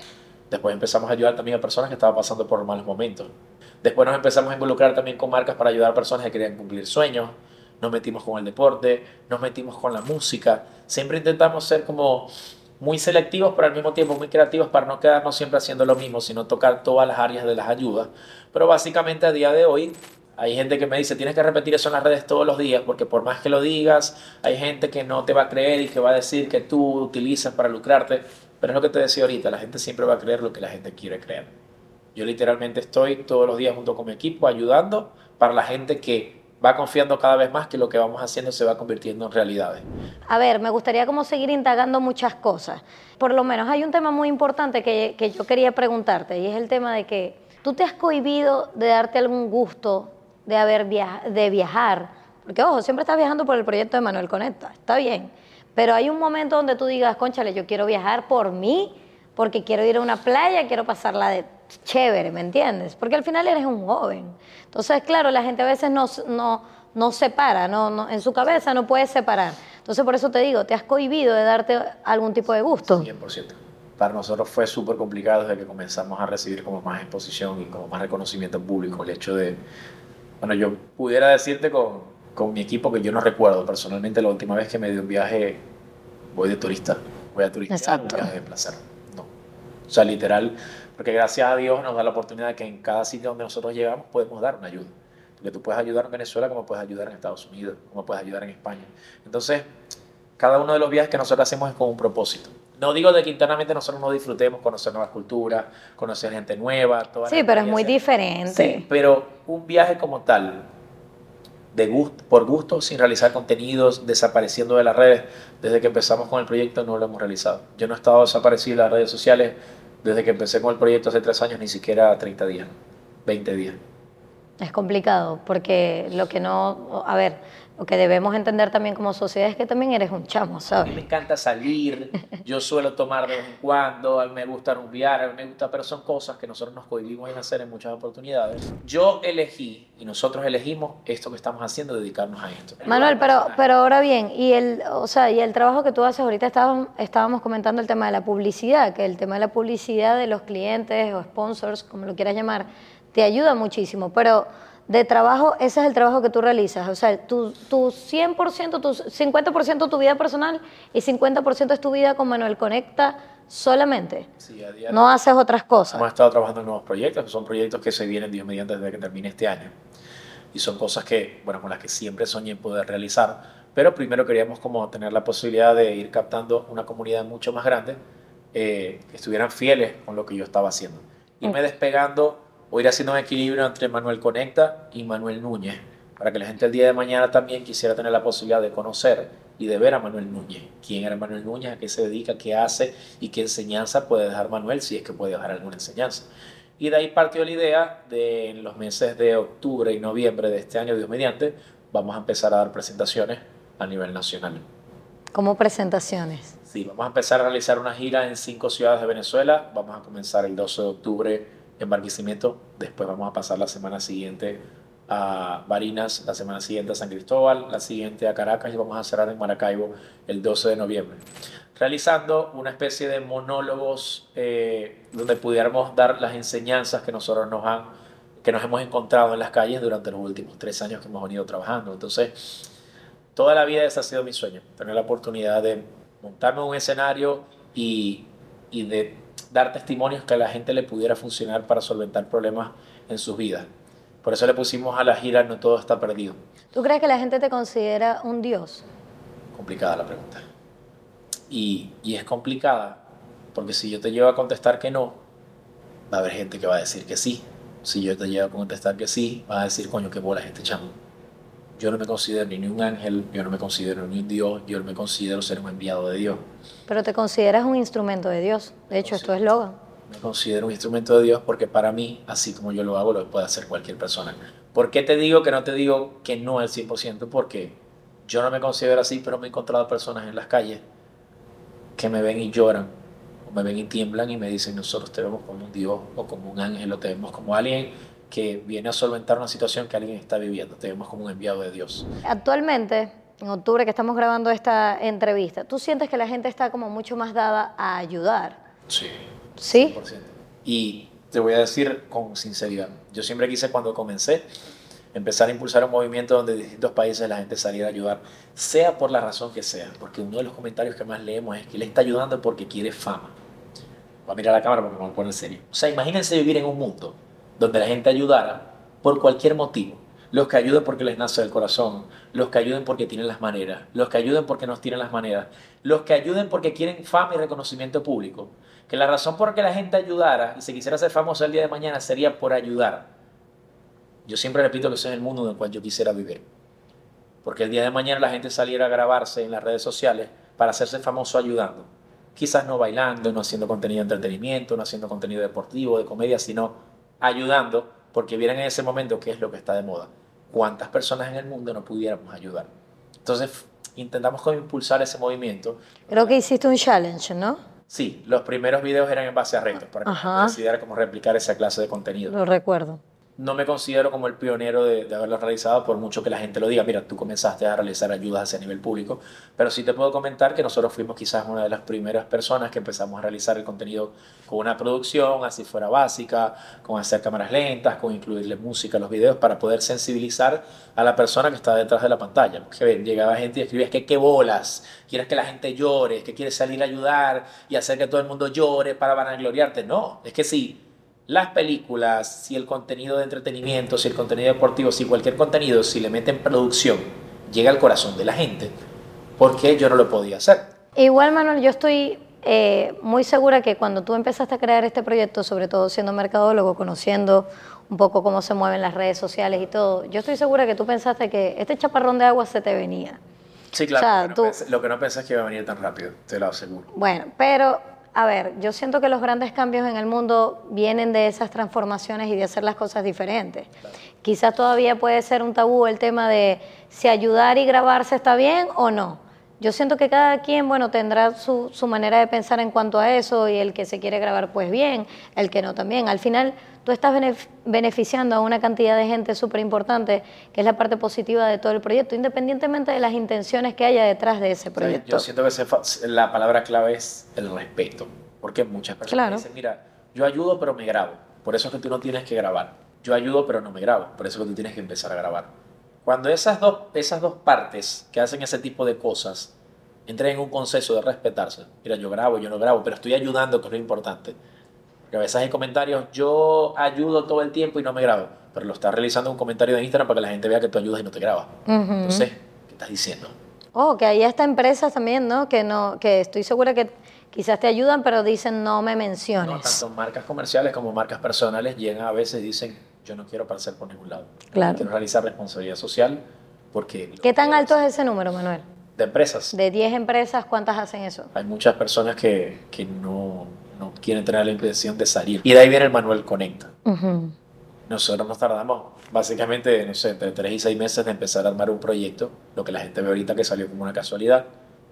Después empezamos a ayudar también a personas que estaban pasando por malos momentos. Después nos empezamos a involucrar también con marcas para ayudar a personas que querían cumplir sueños. Nos metimos con el deporte, nos metimos con la música. Siempre intentamos ser como muy selectivos, pero al mismo tiempo muy creativos para no quedarnos siempre haciendo lo mismo, sino tocar todas las áreas de las ayudas. Pero básicamente a día de hoy hay gente que me dice, tienes que repetir eso en las redes todos los días, porque por más que lo digas, hay gente que no te va a creer y que va a decir que tú utilizas para lucrarte. Pero es lo que te decía ahorita, la gente siempre va a creer lo que la gente quiere creer. Yo literalmente estoy todos los días junto con mi equipo ayudando para la gente que va confiando cada vez más que lo que vamos haciendo se va convirtiendo en realidades. A ver, me gustaría como seguir indagando muchas cosas. Por lo menos hay un tema muy importante que, que yo quería preguntarte y es el tema de que tú te has cohibido de darte algún gusto de, haber de viajar. Porque, ojo, siempre estás viajando por el proyecto de Manuel Conecta, está bien. Pero hay un momento donde tú digas, conchale, yo quiero viajar por mí, porque quiero ir a una playa, quiero pasarla de chévere, ¿me entiendes? Porque al final eres un joven. Entonces, claro, la gente a veces no, no, no separa, no, no, en su cabeza no puede separar. Entonces, por eso te digo, ¿te has cohibido de darte algún tipo de gusto? 100%. Para nosotros fue súper complicado desde que comenzamos a recibir como más exposición y como más reconocimiento público el hecho de, bueno, yo pudiera decirte con, con mi equipo que yo no recuerdo personalmente la última vez que me dio un viaje, voy de turista, voy a turista, Exacto. un viaje de placer. No. O sea, literal, porque gracias a Dios nos da la oportunidad de que en cada sitio donde nosotros llegamos podemos dar una ayuda. Porque tú puedes ayudar en Venezuela como puedes ayudar en Estados Unidos, como puedes ayudar en España. Entonces, cada uno de los viajes que nosotros hacemos es con un propósito. No digo de que internamente nosotros no disfrutemos conocer nuevas culturas, conocer gente nueva, todas Sí, pero es muy diferente. Sí, pero un viaje como tal, de gusto, por gusto, sin realizar contenidos, desapareciendo de las redes, desde que empezamos con el proyecto no lo hemos realizado. Yo no he estado desaparecido de las redes sociales desde que empecé con el proyecto hace tres años, ni siquiera 30 días, 20 días. Es complicado porque lo que no, a ver, lo que debemos entender también como sociedad es que también eres un chamo, A mí me ¿sabes? encanta salir, yo suelo tomar de vez en cuando, a mí me gusta rumbear, a mí me gusta, pero son cosas que nosotros nos cohibimos en hacer en muchas oportunidades. Yo elegí y nosotros elegimos esto que estamos haciendo, dedicarnos a esto. Manuel, pero, pero ahora bien, y el, o sea, y el trabajo que tú haces, ahorita estábamos, estábamos comentando el tema de la publicidad, que el tema de la publicidad de los clientes o sponsors, como lo quieras llamar, te ayuda muchísimo, pero de trabajo, ese es el trabajo que tú realizas, o sea, tu, tu 100%, tu 50% tu vida personal y 50% es tu vida con Manuel Conecta solamente. Sí, a diario. No haces otras cosas. Hemos estado trabajando en nuevos proyectos, que son proyectos que se vienen, Dios mediante, desde que termine este año. Y son cosas que, bueno, con las que siempre soñé poder realizar. Pero primero queríamos como tener la posibilidad de ir captando una comunidad mucho más grande, eh, que estuvieran fieles con lo que yo estaba haciendo. Irme despegando o ir haciendo un equilibrio entre Manuel Conecta y Manuel Núñez, para que la gente el día de mañana también quisiera tener la posibilidad de conocer y de ver a Manuel Núñez. ¿Quién era Manuel Núñez? ¿A qué se dedica? ¿Qué hace? ¿Y qué enseñanza puede dejar Manuel si es que puede dejar alguna enseñanza? Y de ahí partió la idea de en los meses de octubre y noviembre de este año, Dios mediante, vamos a empezar a dar presentaciones a nivel nacional. Como presentaciones. Sí, vamos a empezar a realizar una gira en cinco ciudades de Venezuela. Vamos a comenzar el 12 de octubre en Barquisimeto. Después vamos a pasar la semana siguiente a Barinas, la semana siguiente a San Cristóbal, la siguiente a Caracas y vamos a cerrar en Maracaibo el 12 de noviembre. Realizando una especie de monólogos eh, donde pudiéramos dar las enseñanzas que nosotros nos han, que nos hemos encontrado en las calles durante los últimos tres años que hemos venido trabajando. Entonces, toda la vida ese ha sido mi sueño, tener la oportunidad de montarme en un escenario y, y de dar testimonios que a la gente le pudiera funcionar para solventar problemas en sus vidas. Por eso le pusimos a la gira No todo está perdido. ¿Tú crees que la gente te considera un dios? Complicada la pregunta. Y, y es complicada porque si yo te llevo a contestar que no, va a haber gente que va a decir que sí. Si yo te llevo a contestar que sí, va a decir, coño, qué bola es este chamo. Yo no me considero ni un ángel, yo no me considero ni un Dios, yo no me considero ser un enviado de Dios. Pero te consideras un instrumento de Dios. De hecho, esto es Logan. Me considero un instrumento de Dios porque para mí, así como yo lo hago, lo puede hacer cualquier persona. ¿Por qué te digo que no te digo que no al 100%? Porque yo no me considero así, pero me he encontrado personas en las calles que me ven y lloran, o me ven y tiemblan y me dicen, nosotros te vemos como un Dios o como un ángel, o te vemos como alguien que viene a solventar una situación que alguien está viviendo, te vemos como un enviado de Dios. Actualmente, en octubre que estamos grabando esta entrevista, ¿tú sientes que la gente está como mucho más dada a ayudar? Sí. ¿Sí? 100%. Y te voy a decir con sinceridad, yo siempre quise cuando comencé empezar a impulsar un movimiento donde de distintos países la gente saliera a ayudar, sea por la razón que sea, porque uno de los comentarios que más leemos es que él está ayudando porque quiere fama. Voy a mirar a la cámara porque me voy a poner serio. O sea, imagínense vivir en un mundo donde la gente ayudara por cualquier motivo. Los que ayuden porque les nace del corazón, los que ayuden porque tienen las maneras, los que ayuden porque nos tienen las maneras, los que ayuden porque quieren fama y reconocimiento público. Que la razón por la que la gente ayudara y se quisiera hacer famoso el día de mañana sería por ayudar. Yo siempre repito que ese es el mundo en el cual yo quisiera vivir. Porque el día de mañana la gente saliera a grabarse en las redes sociales para hacerse famoso ayudando. Quizás no bailando, no haciendo contenido de entretenimiento, no haciendo contenido deportivo, de comedia, sino ayudando porque vieran en ese momento qué es lo que está de moda. ¿Cuántas personas en el mundo no pudiéramos ayudar? Entonces intentamos como impulsar ese movimiento. Creo que hiciste un challenge, ¿no? Sí, los primeros videos eran en base a retos para que Ajá. decidiera cómo replicar esa clase de contenido. Lo recuerdo. No me considero como el pionero de, haberlo realizado, por mucho que la gente lo diga. Mira, tú comenzaste a realizar ayudas hacia nivel público, pero sí te puedo comentar que nosotros fuimos quizás una de las primeras personas que empezamos a realizar el contenido con una producción, así fuera básica, con hacer cámaras lentas, con incluirle música a los videos para poder sensibilizar a la persona que está detrás de la pantalla. Porque llegaba gente y escribía, es que qué bolas, quieres que la gente llore, que quieres salir a ayudar y hacer que todo el mundo llore para vanagloriarte. No, es que sí las películas, si el contenido de entretenimiento, si el contenido deportivo, si cualquier contenido, si le meten producción, llega al corazón de la gente, ¿por qué yo no lo podía hacer? Igual, Manuel, yo estoy eh, muy segura que cuando tú empezaste a crear este proyecto, sobre todo siendo mercadólogo, conociendo un poco cómo se mueven las redes sociales y todo, yo estoy segura que tú pensaste que este chaparrón de agua se te venía. Sí, claro. lo que no pensé es que iba a venir tan rápido, te lo aseguro. Bueno, pero a ver, yo siento que los grandes cambios en el mundo vienen de esas transformaciones y de hacer las cosas diferentes. Quizás todavía puede ser un tabú el tema de si ayudar y grabarse está bien o no. Yo siento que cada quien, bueno, tendrá su, su, manera de pensar en cuanto a eso y el que se quiere grabar, pues bien, el que no también. Al final, tú estás beneficiando a una cantidad de gente súper importante, que es la parte positiva de todo el proyecto, independientemente de las intenciones que haya detrás de ese proyecto. yo siento que la palabra clave es el respeto, porque muchas personas dicen, mira, yo ayudo pero me grabo, por eso es que tú no tienes que grabar. Yo ayudo pero no me grabo, por eso es que tú tienes que empezar a grabar. Cuando esas dos, esas dos partes que hacen ese tipo de cosas entren en un consenso de respetarse, mira, yo grabo, yo no grabo, pero estoy ayudando, que es lo importante veces hay comentarios, yo ayudo todo el tiempo y no me grabo, pero lo estás realizando un comentario de Instagram para que la gente vea que tú ayudas y no te grabas. Entonces, ¿qué estás diciendo? Oh, que hay hasta empresas también, ¿no? Que, no, que estoy segura que quizás te ayudan, pero dicen no me menciones. No, tanto marcas comerciales como marcas personales llegan a veces y dicen, yo no quiero aparecer por ningún lado. Claro. Quiero realizar responsabilidad social porque... ¿Qué tan alto es ese número, Manuel? De empresas. De 10 empresas, ¿cuántas hacen eso? Hay muchas personas que, que no no quieren tener la impresión de salir. Y de ahí viene el manual Conecta. Nosotros nos tardamos básicamente, no sé, entre 3 y 6 meses de empezar a armar un proyecto, lo que la gente ve ahorita que salió como una casualidad.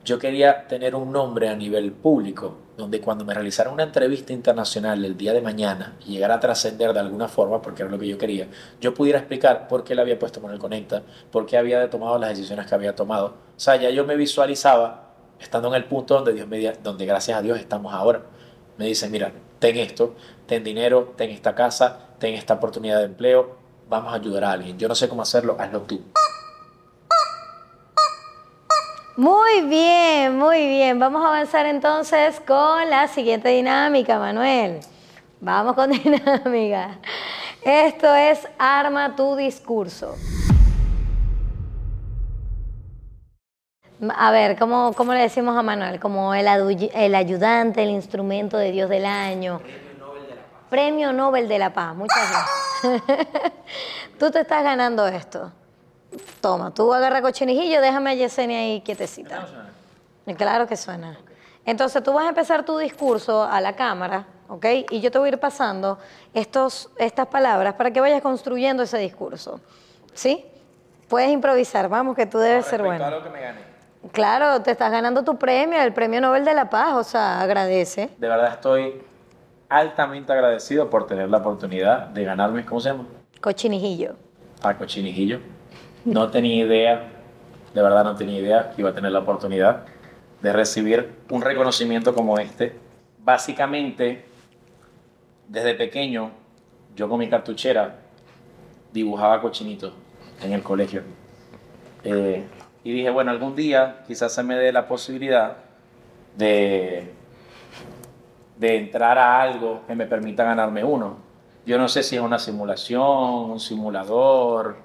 Yo quería tener un nombre a nivel público, donde cuando me realizara una entrevista internacional el día de mañana y llegara a trascender de alguna forma, porque era lo que yo quería, yo pudiera explicar por qué le había puesto Manuel Conecta, por qué había tomado las decisiones que había tomado. O sea, ya yo me visualizaba estando en el punto donde, Dios me, donde gracias a Dios estamos ahora me dicen, mira, ten esto, ten dinero, ten esta casa, ten esta oportunidad de empleo, vamos a ayudar a alguien. Yo no sé cómo hacerlo, hazlo tú. Muy bien, muy bien. Vamos a avanzar entonces con la siguiente dinámica, Manuel. Vamos con dinámica. Esto es Arma tu discurso. A ver, ¿cómo, ¿cómo, le decimos a Manuel? Como el, el, ayudante, el instrumento de Dios del año. Premio Nobel de la Paz. Muchas gracias. tú te estás ganando esto. Toma, tú agarra cochinijillo, déjame a Yesenia ahí quietecita. Claro que suena. Entonces tú vas a empezar tu discurso a la cámara, ¿ok? Y yo te voy a ir pasando estos, estas palabras para que vayas construyendo ese discurso. ¿Sí? Puedes improvisar, vamos, que tú debes ser bueno. Lo que me gane. Claro, te estás ganando tu premio, el Premio Nobel de la Paz, o sea, agradece. De verdad estoy altamente agradecido por tener la oportunidad de ganarme, ¿cómo se llama? Cochinijillo. Ah, cochinijillo. No tenía idea, de verdad no tenía idea que iba a tener la oportunidad de recibir un reconocimiento como este. Básicamente, desde pequeño, yo con mi cartuchera dibujaba cochinitos en el colegio. Eh, y dije, bueno, algún día quizás se me dé la posibilidad de, de entrar a algo que me permita ganarme uno. Yo no sé si es una simulación, un simulador,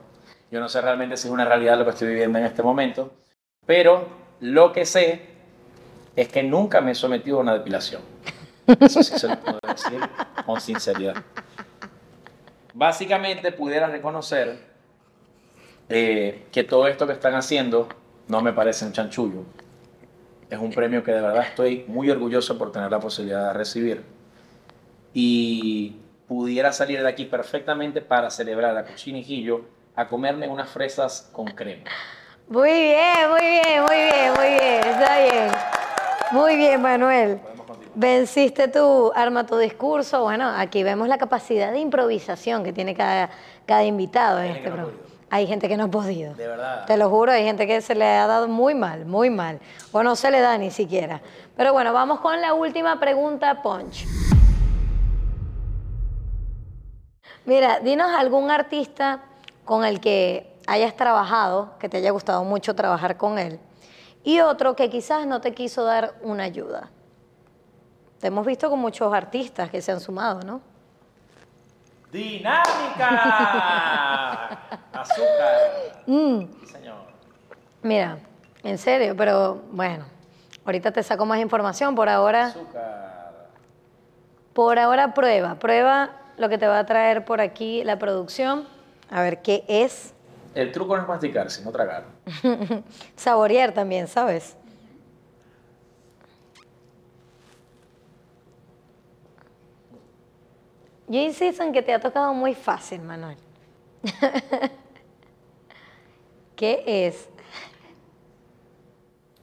yo no sé realmente si es una realidad lo que estoy viviendo en este momento, pero lo que sé es que nunca me he sometido a una depilación. Eso sí se lo puedo decir con sinceridad. Básicamente pudiera reconocer eh, que todo esto que están haciendo no me parece un chanchullo. Es un premio que de verdad estoy muy orgulloso por tener la posibilidad de recibir. Y pudiera salir de aquí perfectamente para celebrar a Cochinijillo a comerme unas fresas con crema. Muy bien, muy bien, muy bien, muy bien. Está bien. Muy bien, Manuel. Venciste tu arma tu discurso. Bueno, aquí vemos la capacidad de improvisación que tiene cada, cada invitado en este programa. Hay gente que no ha podido. De verdad. Te lo juro, hay gente que se le ha dado muy mal, muy mal. O no se le da ni siquiera. Pero bueno, vamos con la última pregunta, Punch. Mira, dinos algún artista con el que hayas trabajado, que te haya gustado mucho trabajar con él, y otro que quizás no te quiso dar una ayuda. Te hemos visto con muchos artistas que se han sumado, ¿no? ¡Dinámica! Azúcar. Mm, Sí, señor. mira, en serio, pero bueno, ahorita te saco más información. Por ahora, Azúcar. por ahora prueba, prueba lo que te va a traer por aquí la producción. A ver qué es. El truco no es masticar, sino tragar. Saborear también, ¿sabes? Yo insisto en que te ha tocado muy fácil, Manuel. ¿Qué es?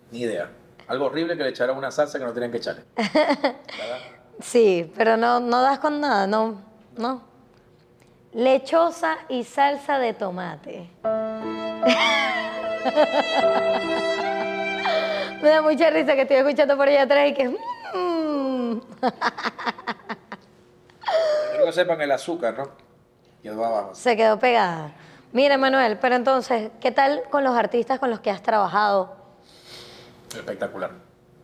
Ni idea. Algo horrible que le echaron una salsa que no tenían que echarle. ¿Verdad? Sí, pero no, no das con nada, no, no. Lechosa y salsa de tomate. Me da mucha risa que estoy escuchando por allá atrás y que... Quiero que sepan el azúcar, ¿no? Quedó abajo. Se quedó pegada. Mira, Manuel, pero entonces, ¿qué tal con los artistas con los que has trabajado? Espectacular.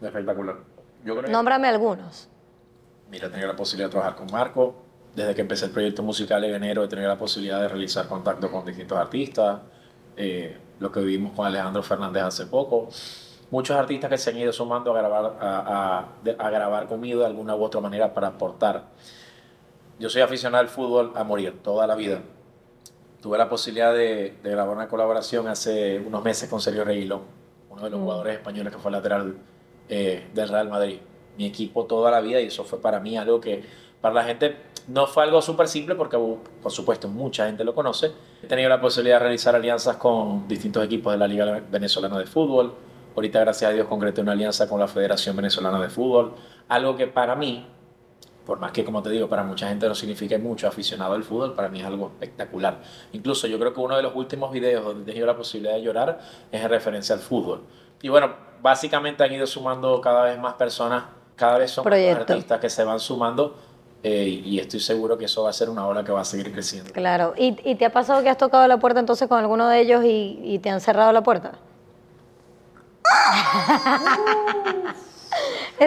Espectacular. Yo creo que, Nómbrame algunos. mira, he tenido la posibilidad de trabajar con Marco. Desde que empecé el proyecto musical en enero he tenido la posibilidad de realizar contacto con distintos artistas. Eh, lo que vivimos con Alejandro Fernández hace poco. Muchos artistas que se han ido sumando a grabar, a, a- a grabar conmigo de alguna u otra manera para aportar. Yo soy aficionado al fútbol a morir toda la vida. Tuve la posibilidad de, de grabar una colaboración hace unos meses con Sergio Reguilón, uno de los Mm. jugadores españoles que fue lateral eh, del Real Madrid. Mi equipo toda la vida y eso fue para mí algo que para la gente no fue algo súper simple porque uh, por supuesto mucha gente lo conoce. He tenido la posibilidad de realizar alianzas con distintos equipos de la Liga Venezolana de Fútbol. Ahorita gracias a Dios concreté una alianza con la Federación Venezolana de Fútbol. Algo que para mí por más que, como te digo, para mucha gente no signifique mucho aficionado al fútbol, para mí es algo espectacular. Incluso yo creo que uno de los últimos videos donde he tenido la posibilidad de llorar es en referencia al fútbol. Y bueno, básicamente han ido sumando cada vez más personas, cada vez son más artistas que se van sumando eh, y estoy seguro que eso va a ser una ola que va a seguir creciendo. Claro. ¿Y, y te ha pasado que has tocado la puerta entonces con alguno de ellos y, y te han cerrado la puerta?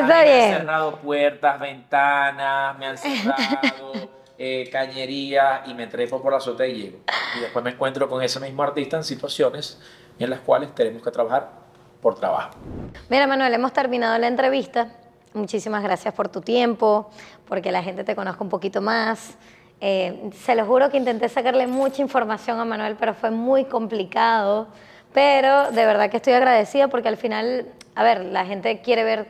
Me han cerrado puertas, ventanas, me han cerrado eh, cañerías y me trepo por la azotea y llego. Y después me encuentro con ese mismo artista en situaciones en las cuales tenemos que trabajar por trabajo. Mira, Manuel, hemos terminado la entrevista. Muchísimas gracias por tu tiempo, porque la gente te conozca un poquito más. Eh, se lo juro que intenté sacarle mucha información a Manuel, pero fue muy complicado. Pero de verdad que estoy agradecida porque al final, a ver, la gente quiere ver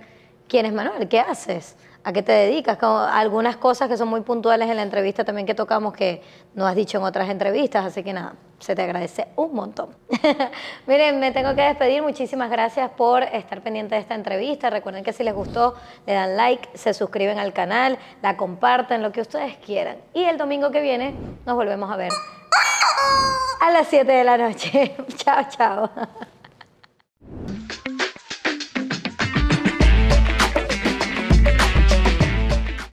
quién es Manuel, qué haces, a qué te dedicas. Algunas cosas que son muy puntuales en la entrevista también que tocamos que no has dicho en otras entrevistas, así que nada, se te agradece un montón. Miren, me tengo que despedir. Muchísimas gracias por estar pendiente de esta entrevista. Recuerden que si les gustó, le dan like, se suscriben al canal, la comparten, lo que ustedes quieran. Y el domingo que viene nos volvemos a ver a las 7 de la noche. chao, chao.